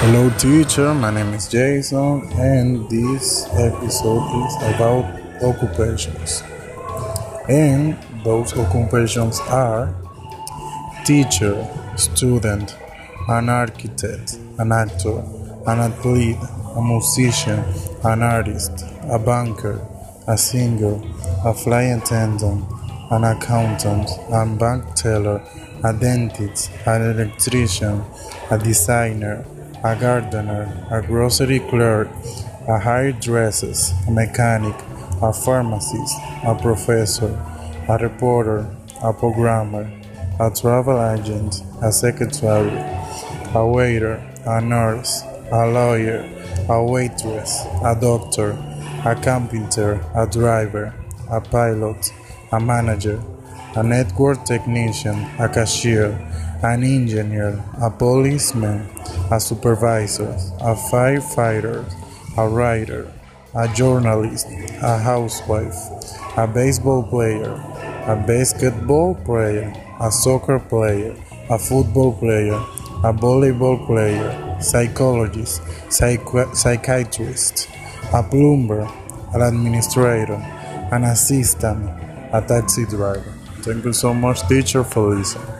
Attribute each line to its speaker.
Speaker 1: Hello, teacher. My name is Jason, and this episode is about occupations. And those occupations are teacher, student, an architect, an actor, an athlete, a musician, an artist, a banker, a singer, a flight attendant, an accountant, a bank teller, a dentist, an electrician, a designer, a gardener, a grocery clerk, a hairdresser, a mechanic, a pharmacist, a professor, a reporter, a programmer, a travel agent, a secretary, a waiter, a nurse, a lawyer, a waitress, a doctor, a carpenter, a driver, a pilot, a manager, a network technician, a cashier, an engineer, a policeman, a supervisor, a firefighter, a writer, a journalist, a housewife, a baseball player, a basketball player, a soccer player, a football player, a volleyball player, psychologist, psych- psychiatrist, a plumber, an administrator, an assistant, a taxi driver. Thank you so much, teacher, for listening.